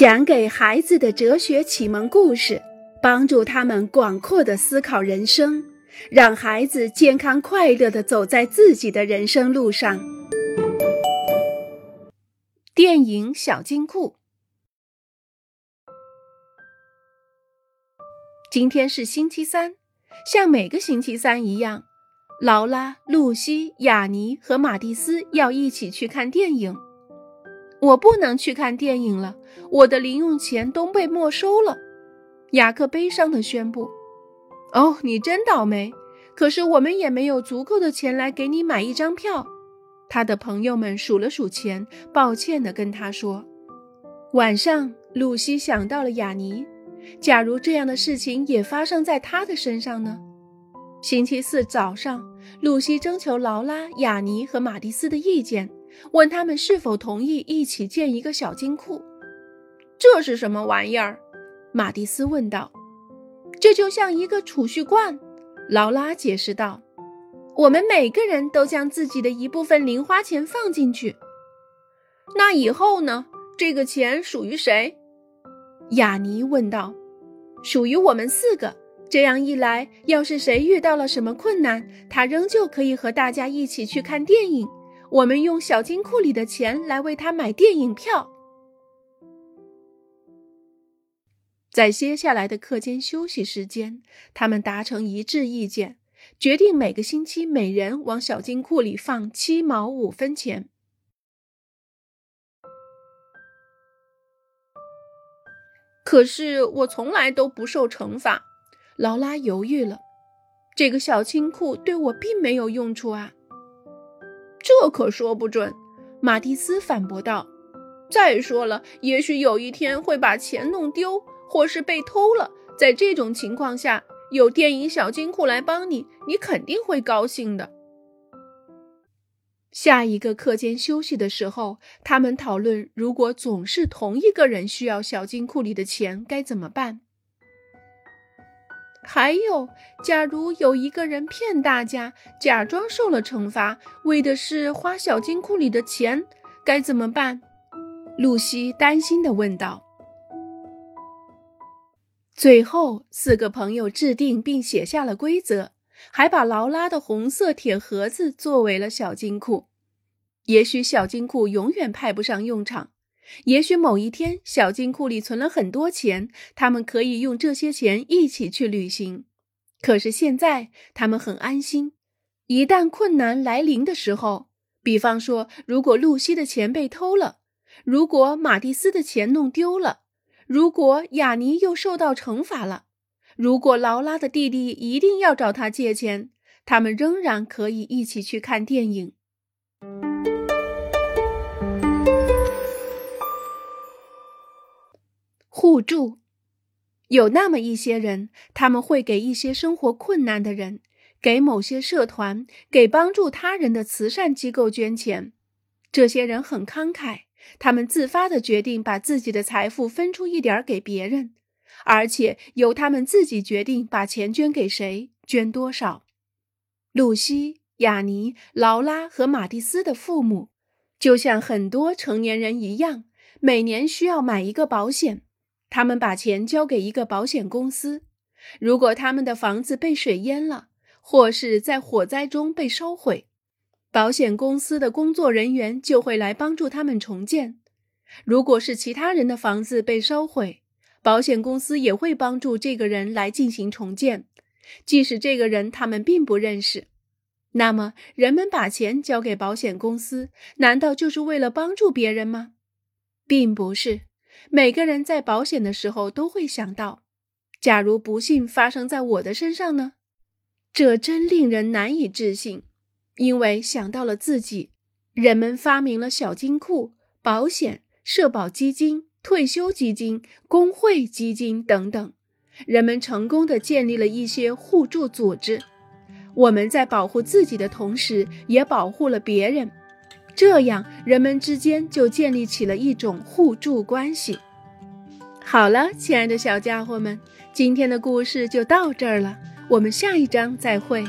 讲给孩子的哲学启蒙故事，帮助他们广阔的思考人生，让孩子健康快乐的走在自己的人生路上。电影《小金库》。今天是星期三，像每个星期三一样，劳拉、露西、雅尼和马蒂斯要一起去看电影。我不能去看电影了，我的零用钱都被没收了。雅克悲伤地宣布：“哦，你真倒霉！可是我们也没有足够的钱来给你买一张票。”他的朋友们数了数钱，抱歉地跟他说：“晚上，露西想到了雅尼。假如这样的事情也发生在他的身上呢？”星期四早上，露西征求劳拉、雅尼和马蒂斯的意见。问他们是否同意一起建一个小金库？这是什么玩意儿？马蒂斯问道。这就像一个储蓄罐，劳拉解释道。我们每个人都将自己的一部分零花钱放进去。那以后呢？这个钱属于谁？雅尼问道。属于我们四个。这样一来，要是谁遇到了什么困难，他仍旧可以和大家一起去看电影。我们用小金库里的钱来为他买电影票。在接下来的课间休息时间，他们达成一致意见，决定每个星期每人往小金库里放七毛五分钱。可是我从来都不受惩罚，劳拉犹豫了。这个小金库对我并没有用处啊。这可说不准，马蒂斯反驳道。再说了，也许有一天会把钱弄丢，或是被偷了。在这种情况下，有电影小金库来帮你，你肯定会高兴的。下一个课间休息的时候，他们讨论，如果总是同一个人需要小金库里的钱，该怎么办。还有，假如有一个人骗大家，假装受了惩罚，为的是花小金库里的钱，该怎么办？露西担心地问道。最后，四个朋友制定并写下了规则，还把劳拉的红色铁盒子作为了小金库。也许小金库永远派不上用场。也许某一天，小金库里存了很多钱，他们可以用这些钱一起去旅行。可是现在，他们很安心。一旦困难来临的时候，比方说，如果露西的钱被偷了，如果马蒂斯的钱弄丢了，如果雅尼又受到惩罚了，如果劳拉的弟弟一定要找他借钱，他们仍然可以一起去看电影。互助，有那么一些人，他们会给一些生活困难的人，给某些社团，给帮助他人的慈善机构捐钱。这些人很慷慨，他们自发的决定把自己的财富分出一点给别人，而且由他们自己决定把钱捐给谁，捐多少。露西、雅尼、劳拉和马蒂斯的父母，就像很多成年人一样，每年需要买一个保险。他们把钱交给一个保险公司，如果他们的房子被水淹了，或是在火灾中被烧毁，保险公司的工作人员就会来帮助他们重建。如果是其他人的房子被烧毁，保险公司也会帮助这个人来进行重建，即使这个人他们并不认识。那么，人们把钱交给保险公司，难道就是为了帮助别人吗？并不是。每个人在保险的时候都会想到，假如不幸发生在我的身上呢？这真令人难以置信。因为想到了自己，人们发明了小金库、保险、社保基金、退休基金、工会基金等等，人们成功的建立了一些互助组织。我们在保护自己的同时，也保护了别人。这样，人们之间就建立起了一种互助关系。好了，亲爱的小家伙们，今天的故事就到这儿了，我们下一章再会。